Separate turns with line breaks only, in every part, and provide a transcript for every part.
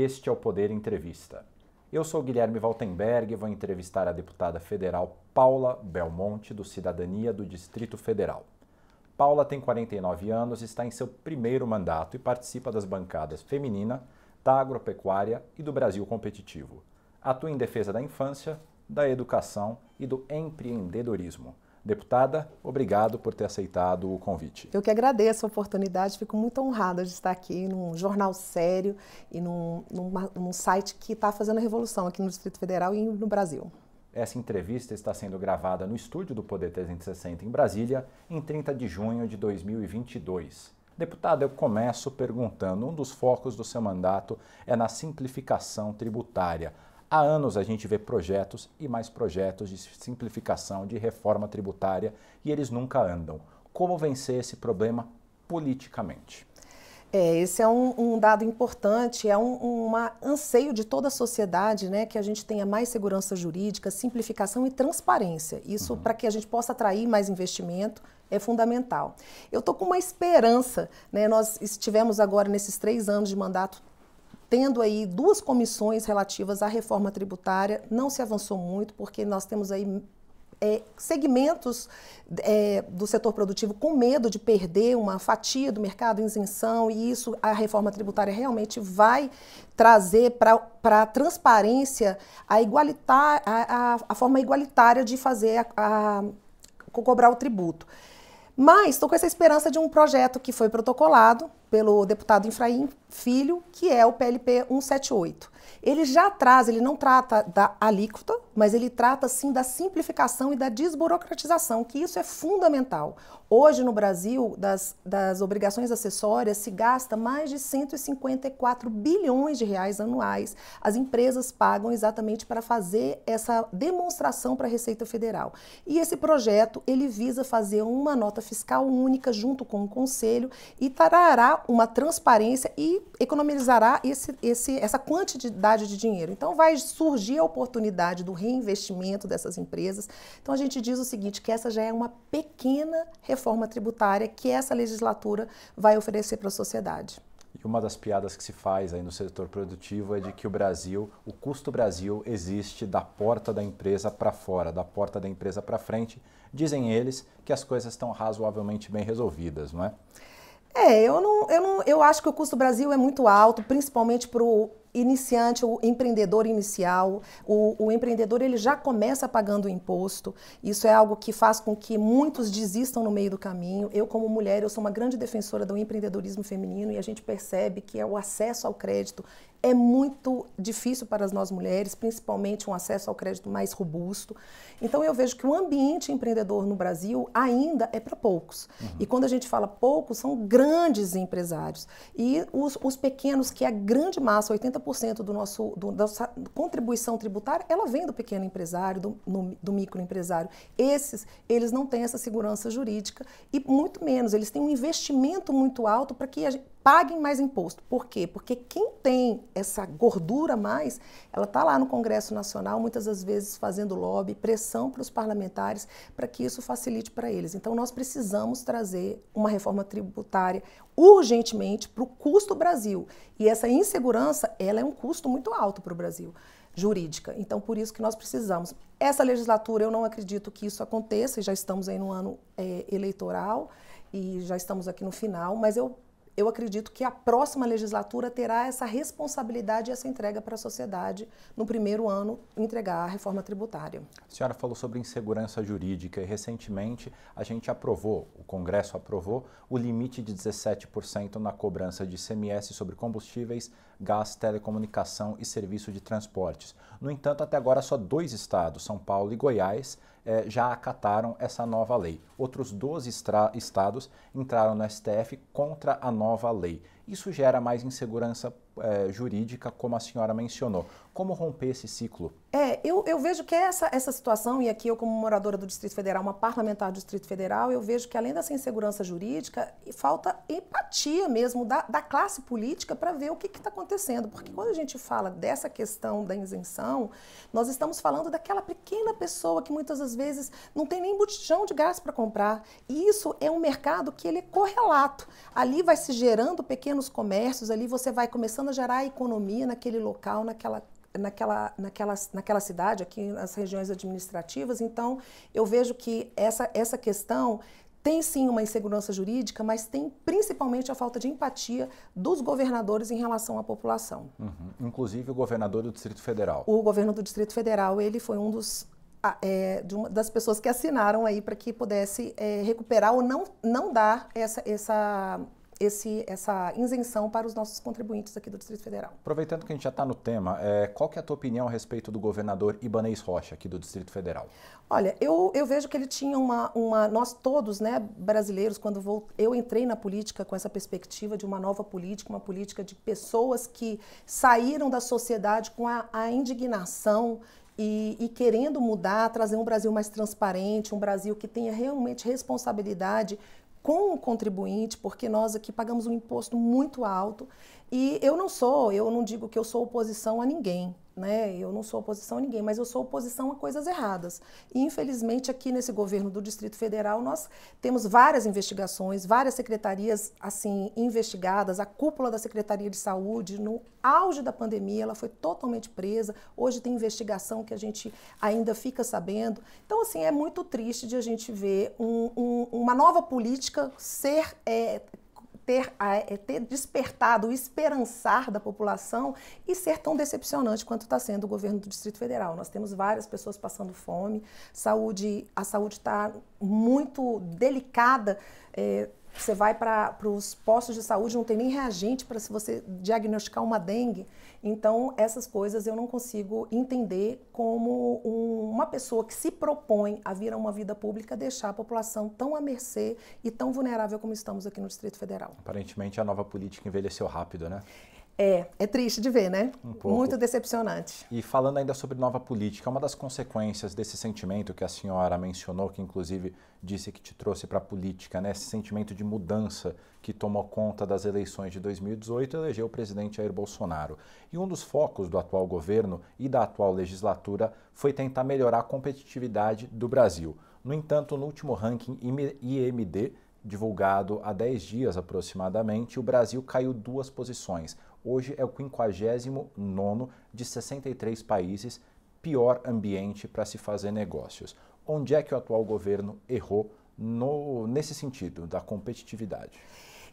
Este é o Poder Entrevista. Eu sou Guilherme Valtenberg e vou entrevistar a deputada federal Paula Belmonte, do Cidadania do Distrito Federal. Paula tem 49 anos, está em seu primeiro mandato e participa das bancadas feminina, da agropecuária e do Brasil Competitivo. Atua em defesa da infância, da educação e do empreendedorismo. Deputada, obrigado por ter aceitado o convite.
Eu que agradeço a oportunidade, fico muito honrada de estar aqui num jornal sério e num, num, num site que está fazendo a revolução aqui no Distrito Federal e no Brasil.
Essa entrevista está sendo gravada no estúdio do Poder 360 em Brasília, em 30 de junho de 2022. Deputada, eu começo perguntando: um dos focos do seu mandato é na simplificação tributária. Há anos a gente vê projetos e mais projetos de simplificação, de reforma tributária e eles nunca andam. Como vencer esse problema politicamente?
É, esse é um, um dado importante, é um uma anseio de toda a sociedade, né, que a gente tenha mais segurança jurídica, simplificação e transparência. Isso uhum. para que a gente possa atrair mais investimento é fundamental. Eu estou com uma esperança, né, nós estivemos agora nesses três anos de mandato tendo aí duas comissões relativas à reforma tributária, não se avançou muito, porque nós temos aí é, segmentos é, do setor produtivo com medo de perder uma fatia do mercado, isenção, e isso a reforma tributária realmente vai trazer para a transparência a, igualitar, a, a, a, forma igualitária de fazer a, a cobrar o tributo. Mas estou com essa esperança de um projeto que foi protocolado pelo deputado Infraim Filho, que é o PLP 178. Ele já traz, ele não trata da alíquota, mas ele trata sim da simplificação e da desburocratização, que isso é fundamental. Hoje no Brasil, das, das obrigações acessórias se gasta mais de 154 bilhões de reais anuais. As empresas pagam exatamente para fazer essa demonstração para a Receita Federal. E esse projeto, ele visa fazer uma nota fiscal única junto com o Conselho e trará uma transparência e economizará esse, esse, essa quantidade de dinheiro. Então vai surgir a oportunidade do reinvestimento dessas empresas. Então a gente diz o seguinte, que essa já é uma pequena reforma reforma tributária que essa legislatura vai oferecer para a sociedade.
E uma das piadas que se faz aí no setor produtivo é de que o Brasil, o custo Brasil existe da porta da empresa para fora, da porta da empresa para frente. Dizem eles que as coisas estão razoavelmente bem resolvidas, não é?
É, eu não, eu não, eu acho que o custo Brasil é muito alto, principalmente para o iniciante, o empreendedor inicial, o, o, empreendedor ele já começa pagando o imposto. Isso é algo que faz com que muitos desistam no meio do caminho. Eu, como mulher, eu sou uma grande defensora do empreendedorismo feminino e a gente percebe que é o acesso ao crédito é muito difícil para as nós mulheres, principalmente um acesso ao crédito mais robusto. Então eu vejo que o ambiente empreendedor no Brasil ainda é para poucos. Uhum. E quando a gente fala poucos, são grandes empresários. E os, os pequenos, que é a grande massa, 80% do nosso, do, da nossa contribuição tributária, ela vem do pequeno empresário, do, no, do microempresário. Esses, eles não têm essa segurança jurídica e muito menos, eles têm um investimento muito alto para que a gente paguem mais imposto. Por quê? Porque quem tem essa gordura mais, ela está lá no Congresso Nacional, muitas das vezes fazendo lobby, pressão para os parlamentares, para que isso facilite para eles. Então, nós precisamos trazer uma reforma tributária urgentemente para o custo Brasil. E essa insegurança, ela é um custo muito alto para o Brasil jurídica. Então, por isso que nós precisamos. Essa legislatura, eu não acredito que isso aconteça, já estamos aí no ano é, eleitoral e já estamos aqui no final, mas eu eu acredito que a próxima legislatura terá essa responsabilidade e essa entrega para a sociedade no primeiro ano entregar a reforma tributária.
A senhora falou sobre insegurança jurídica e recentemente a gente aprovou, o Congresso aprovou, o limite de 17% na cobrança de CMS sobre combustíveis, gás, telecomunicação e serviço de transportes. No entanto, até agora só dois estados, São Paulo e Goiás, eh, já acataram essa nova lei. Outros 12 estados entraram no STF contra a nova lei. Isso gera mais insegurança eh, jurídica, como a senhora mencionou. Como romper esse ciclo?
É, eu, eu vejo que essa, essa situação, e aqui eu como moradora do Distrito Federal, uma parlamentar do Distrito Federal, eu vejo que além dessa insegurança jurídica, falta empatia mesmo da, da classe política para ver o que está acontecendo. Porque quando a gente fala dessa questão da isenção, nós estamos falando daquela pequena pessoa que muitas das vezes não tem nem botijão de gás para comprar. E isso é um mercado que ele é correlato. Ali vai se gerando pequenos comércios, ali você vai começando a gerar economia naquele local, naquela naquela, naquela, naquela cidade, aqui nas regiões administrativas. Então, eu vejo que essa, essa questão tem sim uma insegurança jurídica, mas tem principalmente a falta de empatia dos governadores em relação à população.
Uhum. Inclusive o governador do Distrito Federal.
O governo do Distrito Federal, ele foi um dos é, uma, das pessoas que assinaram aí para que pudesse é, recuperar ou não, não dar essa, essa esse, essa isenção para os nossos contribuintes aqui do Distrito Federal.
Aproveitando que a gente já está no tema, é, qual que é a tua opinião a respeito do governador Ibanez Rocha, aqui do Distrito Federal?
Olha, eu, eu vejo que ele tinha uma, uma... Nós todos, né, brasileiros, quando vou, eu entrei na política com essa perspectiva de uma nova política, uma política de pessoas que saíram da sociedade com a, a indignação e, e, querendo mudar, trazer um Brasil mais transparente, um Brasil que tenha realmente responsabilidade com o contribuinte, porque nós aqui pagamos um imposto muito alto. E eu não sou, eu não digo que eu sou oposição a ninguém né? Eu não sou oposição a ninguém, mas eu sou oposição a coisas erradas. E, infelizmente, aqui nesse governo do Distrito Federal, nós temos várias investigações, várias secretarias assim investigadas. A cúpula da Secretaria de Saúde, no auge da pandemia, ela foi totalmente presa. Hoje tem investigação que a gente ainda fica sabendo. Então, assim, é muito triste de a gente ver um, um, uma nova política ser é, ter, é, ter despertado o esperançar da população e ser tão decepcionante quanto está sendo o governo do Distrito Federal. Nós temos várias pessoas passando fome, saúde, a saúde está muito delicada. É, você vai para os postos de saúde, não tem nem reagente para se você diagnosticar uma dengue. Então, essas coisas eu não consigo entender como um, uma pessoa que se propõe a vir a uma vida pública deixar a população tão à mercê e tão vulnerável como estamos aqui no Distrito Federal.
Aparentemente, a nova política envelheceu rápido, né?
É, é triste de ver, né? Um Muito decepcionante.
E falando ainda sobre nova política, uma das consequências desse sentimento que a senhora mencionou, que inclusive disse que te trouxe para a política, né? Esse sentimento de mudança que tomou conta das eleições de 2018 elegeu o presidente Jair Bolsonaro. E um dos focos do atual governo e da atual legislatura foi tentar melhorar a competitividade do Brasil. No entanto, no último ranking IMD, divulgado há 10 dias aproximadamente, o Brasil caiu duas posições hoje é o 59 de 63 países, pior ambiente para se fazer negócios. Onde é que o atual governo errou no, nesse sentido da competitividade?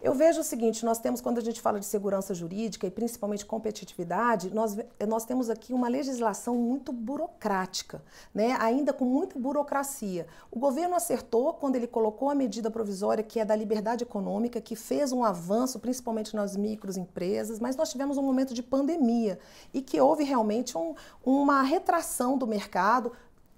Eu vejo o seguinte: nós temos, quando a gente fala de segurança jurídica e principalmente competitividade, nós, nós temos aqui uma legislação muito burocrática, né? ainda com muita burocracia. O governo acertou quando ele colocou a medida provisória que é da liberdade econômica, que fez um avanço, principalmente nas microempresas, mas nós tivemos um momento de pandemia e que houve realmente um, uma retração do mercado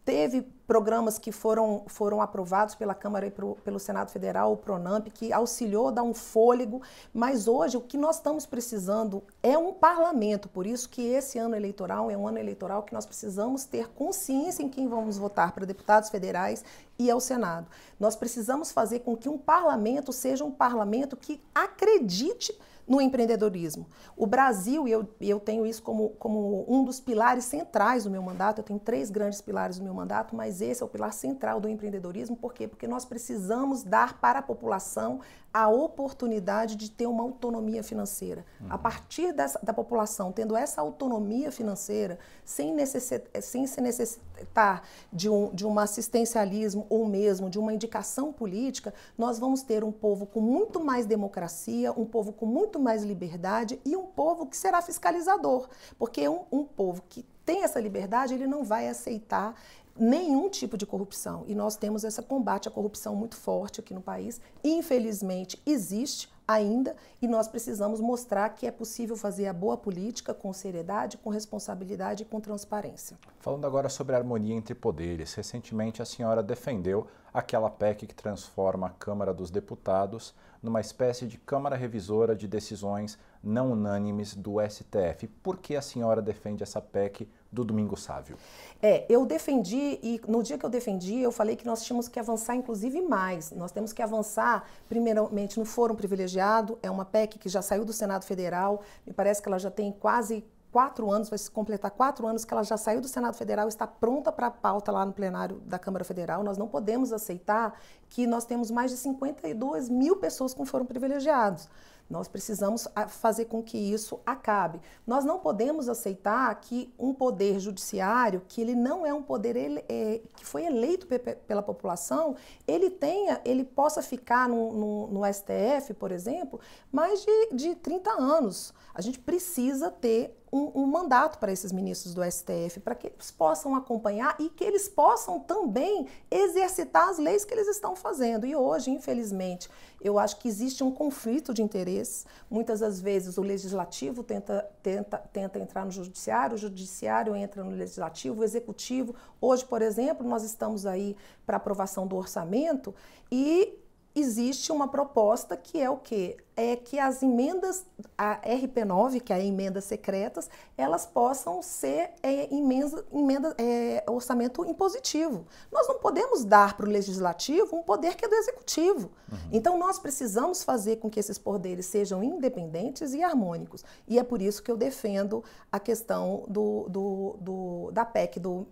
Teve programas que foram, foram aprovados pela Câmara e pro, pelo Senado Federal, o PRONAMP, que auxiliou, dá um fôlego, mas hoje o que nós estamos precisando é um parlamento, por isso que esse ano eleitoral é um ano eleitoral que nós precisamos ter consciência em quem vamos votar para deputados federais e ao Senado. Nós precisamos fazer com que um parlamento seja um parlamento que acredite no empreendedorismo. O Brasil, e eu, eu tenho isso como, como um dos pilares centrais do meu mandato, eu tenho três grandes pilares do meu mandato, mas esse é o pilar central do empreendedorismo, por quê? Porque nós precisamos dar para a população a oportunidade de ter uma autonomia financeira. Uhum. A partir dessa, da população tendo essa autonomia financeira, sem, necessitar, sem se necessitar de um, de um assistencialismo ou mesmo de uma indicação política, nós vamos ter um povo com muito mais democracia, um povo com muito mais liberdade e um povo que será fiscalizador. Porque um, um povo que tem essa liberdade, ele não vai aceitar nenhum tipo de corrupção. E nós temos esse combate à corrupção muito forte aqui no país. Infelizmente, existe ainda e nós precisamos mostrar que é possível fazer a boa política com seriedade, com responsabilidade e com transparência.
Falando agora sobre a harmonia entre poderes, recentemente a senhora defendeu aquela PEC que transforma a Câmara dos Deputados numa espécie de Câmara Revisora de decisões não unânimes do STF. Por que a senhora defende essa PEC do Domingo Sávio?
É, eu defendi, e no dia que eu defendi, eu falei que nós tínhamos que avançar, inclusive, mais. Nós temos que avançar, primeiramente, no Fórum Privilegiado, é uma PEC que já saiu do Senado Federal, me parece que ela já tem quase quatro anos, vai se completar quatro anos que ela já saiu do Senado Federal, está pronta para a pauta lá no plenário da Câmara Federal. Nós não podemos aceitar que nós temos mais de 52 mil pessoas com foram privilegiados. Nós precisamos ah, fazer com que isso acabe. Nós não podemos aceitar que um poder judiciário, que ele não é um poder ele, é, que foi eleito pela população, ele tenha, ele possa ficar no, no, no STF, por exemplo, mais de, de 30 anos. A gente precisa ter um, um, mandato para esses ministros do STF, para que eles possam acompanhar e que eles possam também exercitar as leis que eles estão fazendo. E hoje, infelizmente, eu acho que existe um conflito de interesses. Muitas das vezes o legislativo tenta, tenta, tenta entrar no judiciário, o judiciário entra no legislativo, o executivo. Hoje, por exemplo, nós estamos aí para aprovação do orçamento e existe uma proposta que é o quê? É que as emendas, a RP9, que é a emendas secretas, elas possam ser é, emenda, emenda, é, orçamento impositivo. Nós não podemos dar para o legislativo um poder que é do executivo. Uhum. Então, nós precisamos fazer com que esses poderes sejam independentes e harmônicos. E é por isso que eu defendo a questão do, do, do da PEC do,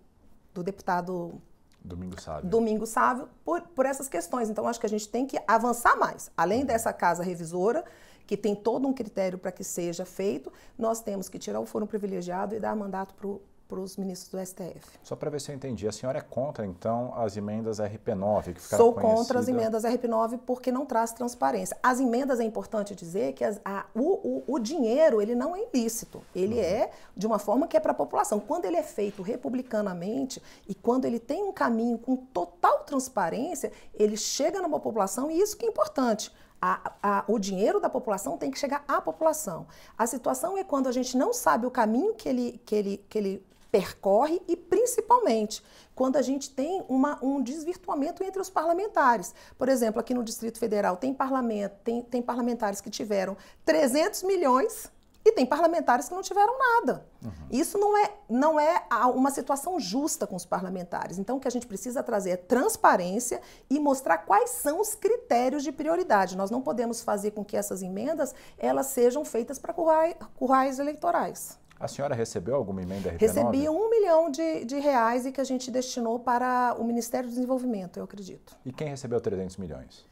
do deputado
Domingo Sávio.
Domingo Sávio, por, por essas questões. Então, acho que a gente tem que avançar mais. Além uhum. dessa casa revisora, que tem todo um critério para que seja feito, nós temos que tirar o foro privilegiado e dar mandato para o para os ministros do STF.
Só para ver se eu entendi, a senhora é contra, então, as emendas RP9
que ficaram Sou conhecida... contra as emendas RP9 porque não traz transparência. As emendas, é importante dizer que as, a, o, o, o, dinheiro, ele não é ilícito. Ele uhum. é de uma forma que é para a população. Quando ele é feito republicanamente e quando ele tem um caminho com total transparência, ele chega numa população e isso que é importante. A, a, o dinheiro da população tem que chegar à população. A situação é quando a gente não sabe o caminho que ele, que ele, que ele percorre e principalmente quando a gente tem uma, um desvirtuamento entre os parlamentares. Por exemplo, aqui no Distrito Federal tem, parlamento, tem, tem parlamentares que tiveram 300 milhões e tem parlamentares que não tiveram nada. Uhum. Isso não é, não é uma situação justa com os parlamentares. Então, o que a gente precisa trazer é transparência e mostrar quais são os critérios de prioridade. Nós não podemos fazer com que essas emendas elas sejam feitas para currais, currais eleitorais.
A senhora recebeu alguma emenda RP9?
Recebi um milhão de, de reais e que a gente destinou para o Ministério do Desenvolvimento, eu acredito.
E quem recebeu 300 milhões?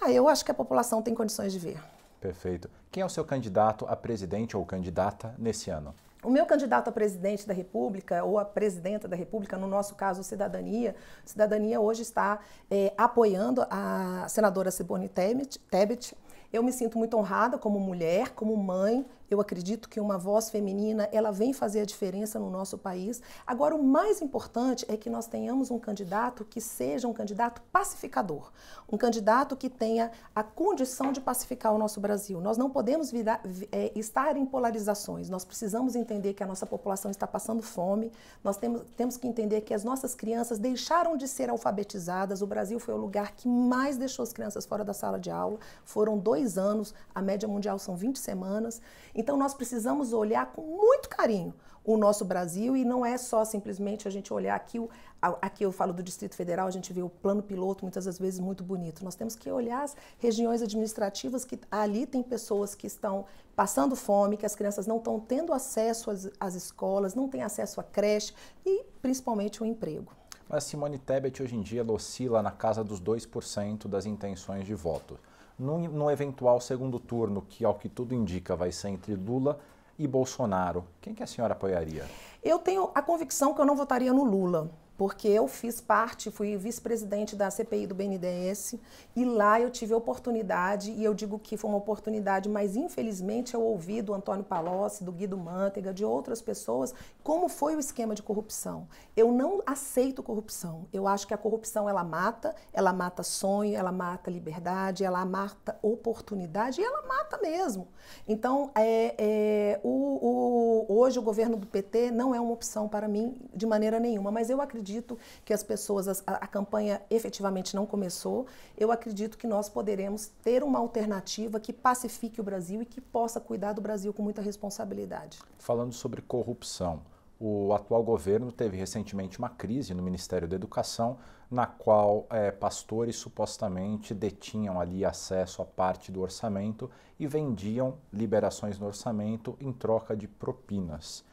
Ah, eu acho que a população tem condições de ver.
Perfeito. Quem é o seu candidato a presidente ou candidata nesse ano?
O meu candidato a presidente da República ou a presidenta da República, no nosso caso, Cidadania, Cidadania hoje está é, apoiando a senadora Simone Tebet. Eu me sinto muito honrada como mulher, como mãe, eu acredito que uma voz feminina, ela vem fazer a diferença no nosso país. Agora, o mais importante é que nós tenhamos um candidato que seja um candidato pacificador, um candidato que tenha a condição de pacificar o nosso Brasil. Nós não podemos virar, é, estar em polarizações. Nós precisamos entender que a nossa população está passando fome. Nós temos, temos que entender que as nossas crianças deixaram de ser alfabetizadas. O Brasil foi o lugar que mais deixou as crianças fora da sala de aula. Foram dois anos, a média mundial são 20 semanas. Então nós precisamos olhar com muito carinho o nosso Brasil e não é só simplesmente a gente olhar aqui, aqui eu falo do Distrito Federal, a gente vê o plano piloto muitas das vezes muito bonito. Nós temos que olhar as regiões administrativas que ali tem pessoas que estão passando fome, que as crianças não estão tendo acesso às, às escolas, não têm acesso à creche e principalmente o emprego.
Mas Simone Tebet hoje em dia oscila na casa dos 2% das intenções de voto no, no eventual segundo turno, que ao que tudo indica vai ser entre Lula e Bolsonaro, quem que a senhora apoiaria?
Eu tenho a convicção que eu não votaria no Lula. Porque eu fiz parte, fui vice-presidente da CPI do BNDES e lá eu tive oportunidade, e eu digo que foi uma oportunidade, mas infelizmente eu ouvi do Antônio Palocci, do Guido Mantega, de outras pessoas, como foi o esquema de corrupção. Eu não aceito corrupção. Eu acho que a corrupção ela mata, ela mata sonho, ela mata liberdade, ela mata oportunidade e ela mata mesmo. Então, é, é o, o, hoje o governo do PT não é uma opção para mim de maneira nenhuma, mas eu acredito acredito que as pessoas, a, a, campanha efetivamente não começou. Eu acredito que nós poderemos ter uma alternativa que pacifique o Brasil e que possa cuidar do Brasil com muita responsabilidade.
Falando sobre corrupção, o atual governo teve recentemente uma crise no Ministério da Educação, na qual é, pastores supostamente detinham ali acesso a parte do orçamento e vendiam liberações no orçamento em troca de propinas.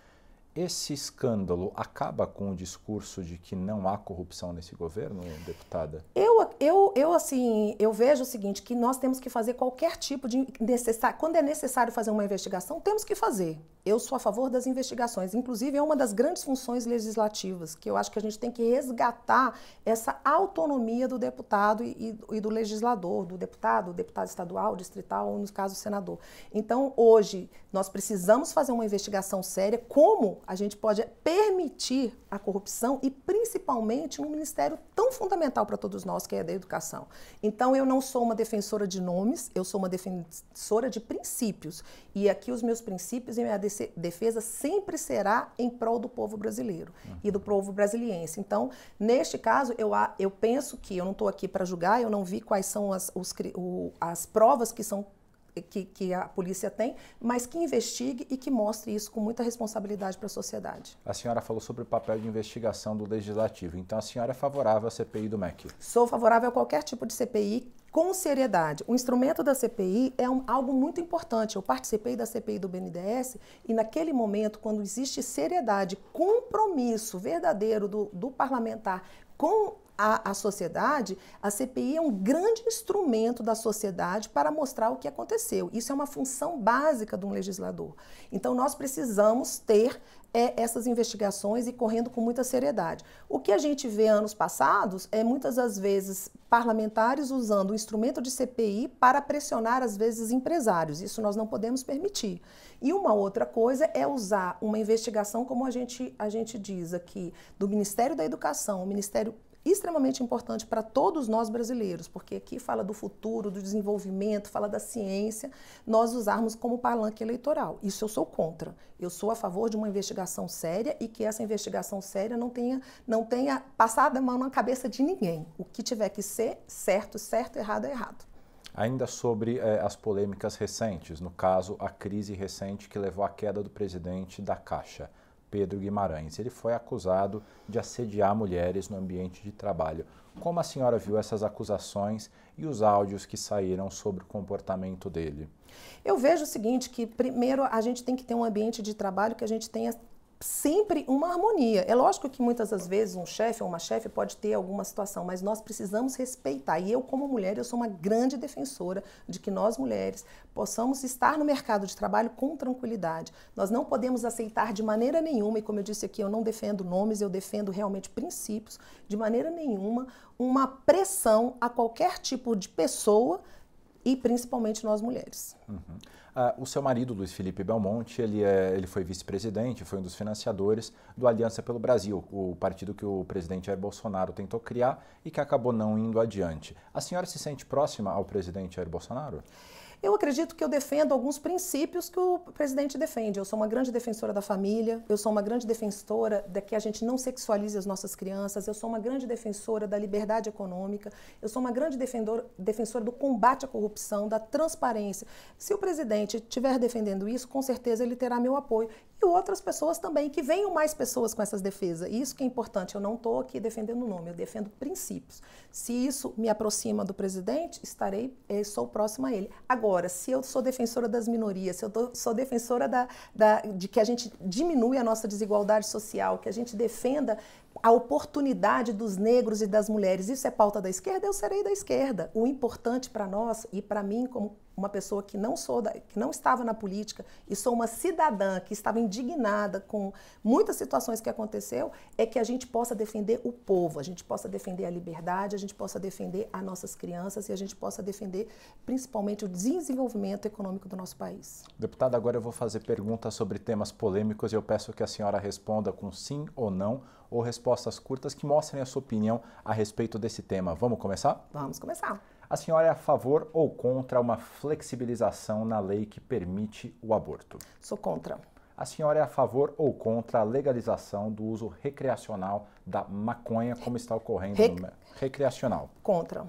Esse escândalo acaba com o discurso de que não há corrupção nesse governo, deputada?
Eu, eu, eu assim, eu vejo o seguinte, que nós temos que fazer qualquer tipo de necessário, quando é necessário fazer uma investigação, temos que fazer. Eu sou a favor das investigações, inclusive é uma das grandes funções legislativas, que eu acho que a gente tem que resgatar essa autonomia do deputado e, e do legislador, do deputado, deputado estadual, distrital ou, no caso, senador. Então, hoje, nós precisamos fazer uma investigação séria, como a gente pode permitir a corrupção e principalmente um ministério tão fundamental para todos nós, que é da educação. Então, eu não sou uma defensora de nomes, eu sou uma defensora de princípios. E aqui os meus princípios e minha defesa sempre será em prol do povo brasileiro uhum. e do povo brasiliense. Então, neste caso, eu, eu penso que, eu não estou aqui para julgar, eu não vi quais são as, os, o, as provas que são que, que, a polícia tem, mas que investigue e que mostre isso com muita responsabilidade para a sociedade.
A senhora falou sobre o papel de investigação do legislativo, então a senhora é favorável à CPI do MEC?
Sou favorável a qualquer tipo de CPI com seriedade. O instrumento da CPI é um, algo muito importante. Eu participei da CPI do BNDES e naquele momento, quando existe seriedade, compromisso verdadeiro do, do parlamentar com a, sociedade, a CPI é um grande instrumento da sociedade para mostrar o que aconteceu. Isso é uma função básica de um legislador. Então, nós precisamos ter é, essas investigações e correndo com muita seriedade. O que a gente vê anos passados é muitas das vezes parlamentares usando o instrumento de CPI para pressionar, às vezes, empresários. Isso nós não podemos permitir. E uma outra coisa é usar uma investigação, como a gente, a gente diz aqui, do Ministério da Educação, o Ministério extremamente importante para todos nós brasileiros, porque aqui fala do futuro, do desenvolvimento, fala da ciência, nós usarmos como palanque eleitoral. Isso eu sou contra. Eu sou a favor de uma investigação séria e que essa investigação séria não tenha, não tenha passado a mão na cabeça de ninguém. O que tiver que ser certo, certo, errado, é errado.
Ainda sobre eh, as polêmicas recentes, no caso, a crise recente que levou à queda do presidente da Caixa. Pedro Guimarães. Ele foi acusado de assediar mulheres no ambiente de trabalho. Como a senhora viu essas acusações e os áudios que saíram sobre o comportamento dele?
Eu vejo o seguinte, que primeiro a gente tem que ter um ambiente de trabalho que a gente tenha sempre uma harmonia. É lógico que muitas das vezes um chefe ou uma chefe pode ter alguma situação, mas nós precisamos respeitar. E eu, como mulher, eu sou uma grande defensora de que nós mulheres possamos estar no mercado de trabalho com tranquilidade. Nós não podemos aceitar de maneira nenhuma, e como eu disse aqui, eu não defendo nomes, eu defendo realmente princípios, de maneira nenhuma, uma pressão a qualquer tipo de pessoa e principalmente nós mulheres.
Uhum. Ah, o seu marido, Luiz Felipe Belmonte, ele, é, ele foi vice-presidente, foi um dos financiadores do Aliança pelo Brasil, o partido que o presidente Jair Bolsonaro tentou criar e que acabou não indo adiante. A senhora se sente próxima ao presidente Jair Bolsonaro?
Eu acredito que eu defendo alguns princípios que o presidente defende. Eu sou uma grande defensora da família, eu sou uma grande defensora de que a gente não sexualize as nossas crianças, eu sou uma grande defensora da liberdade econômica, eu sou uma grande defendor, defensora do combate à corrupção, da transparência. Se o presidente estiver defendendo isso, com certeza ele terá meu apoio. E outras pessoas também, que venham mais pessoas com essas defesas. Isso que é importante. Eu não estou aqui defendendo o nome, eu defendo princípios. Se isso me aproxima do presidente, estarei, eh, sou próxima a ele. Agora, Agora, se eu sou defensora das minorias, se eu tô, sou defensora da, da, de que a gente diminui a nossa desigualdade social, que a gente defenda a oportunidade dos negros e das mulheres. Isso é pauta da esquerda, eu serei da esquerda. O importante para nós e para mim como uma pessoa que não sou da, que não estava na política e sou uma cidadã que estava indignada com muitas situações que aconteceu, é que a gente possa defender o povo, a gente possa defender a liberdade, a gente possa defender as nossas crianças e a gente possa defender principalmente o desenvolvimento econômico do nosso país.
Deputada, agora eu vou fazer perguntas sobre temas polêmicos e eu peço que a senhora responda com sim ou não ou respostas curtas que mostrem a sua opinião a respeito desse tema. Vamos começar?
Vamos começar.
A senhora é a favor ou contra uma flexibilização na lei que permite o aborto?
Sou contra.
A senhora é a favor ou contra a legalização do uso recreacional da maconha, como está ocorrendo Re... no recreacional?
Contra.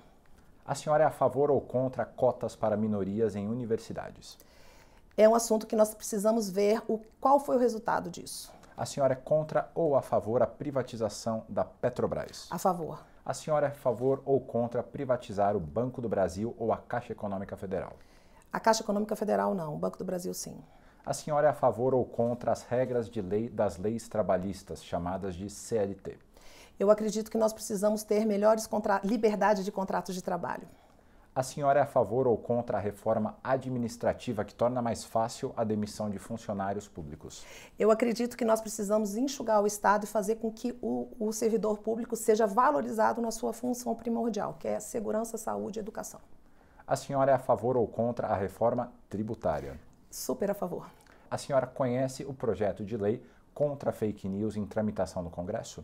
A senhora é a favor ou contra cotas para minorias em universidades?
É um assunto que nós precisamos ver o, qual foi o resultado disso.
A senhora é contra ou a favor a privatização da Petrobras?
A favor.
A senhora é a favor ou contra privatizar o Banco do Brasil ou a Caixa Econômica Federal?
A Caixa Econômica Federal não, o Banco do Brasil sim.
A senhora é a favor ou contra as regras de lei das leis trabalhistas, chamadas de CLT?
Eu acredito que nós precisamos ter melhores liberdade de contratos de trabalho.
A senhora é a favor ou contra a reforma administrativa que torna mais fácil a demissão de funcionários públicos?
Eu acredito que nós precisamos enxugar o Estado e fazer com que o, o servidor público seja valorizado na sua função primordial, que é segurança, saúde e educação.
A senhora é a favor ou contra a reforma tributária?
Super a favor.
A senhora conhece o projeto de lei contra fake news em tramitação no Congresso?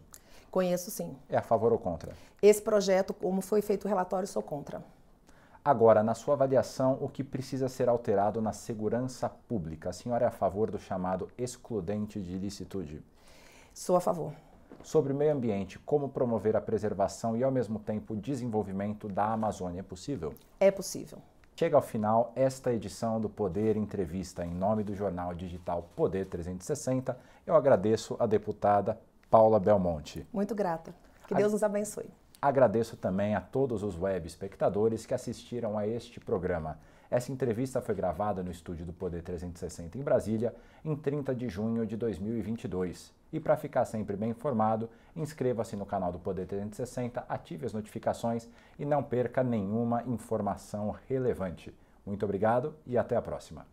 Conheço sim.
É a favor ou contra?
Esse projeto, como foi feito o relatório, sou contra.
Agora, na sua avaliação, o que precisa ser alterado na segurança pública? A senhora é a favor do chamado excludente de ilicitude?
Sou a favor.
Sobre o meio ambiente, como promover a preservação e, ao mesmo tempo, o desenvolvimento da Amazônia? É possível?
É possível.
Chega ao final esta edição do Poder Entrevista. Em nome do jornal digital Poder 360, eu agradeço a deputada Paula Belmonte.
Muito grata. Que Deus nos abençoe.
Agradeço também a todos os web espectadores que assistiram a este programa. Essa entrevista foi gravada no estúdio do Poder 360 em Brasília, em 30 de junho de 2022. E para ficar sempre bem informado, inscreva-se no canal do Poder 360, ative as notificações e não perca nenhuma informação relevante. Muito obrigado e até a próxima.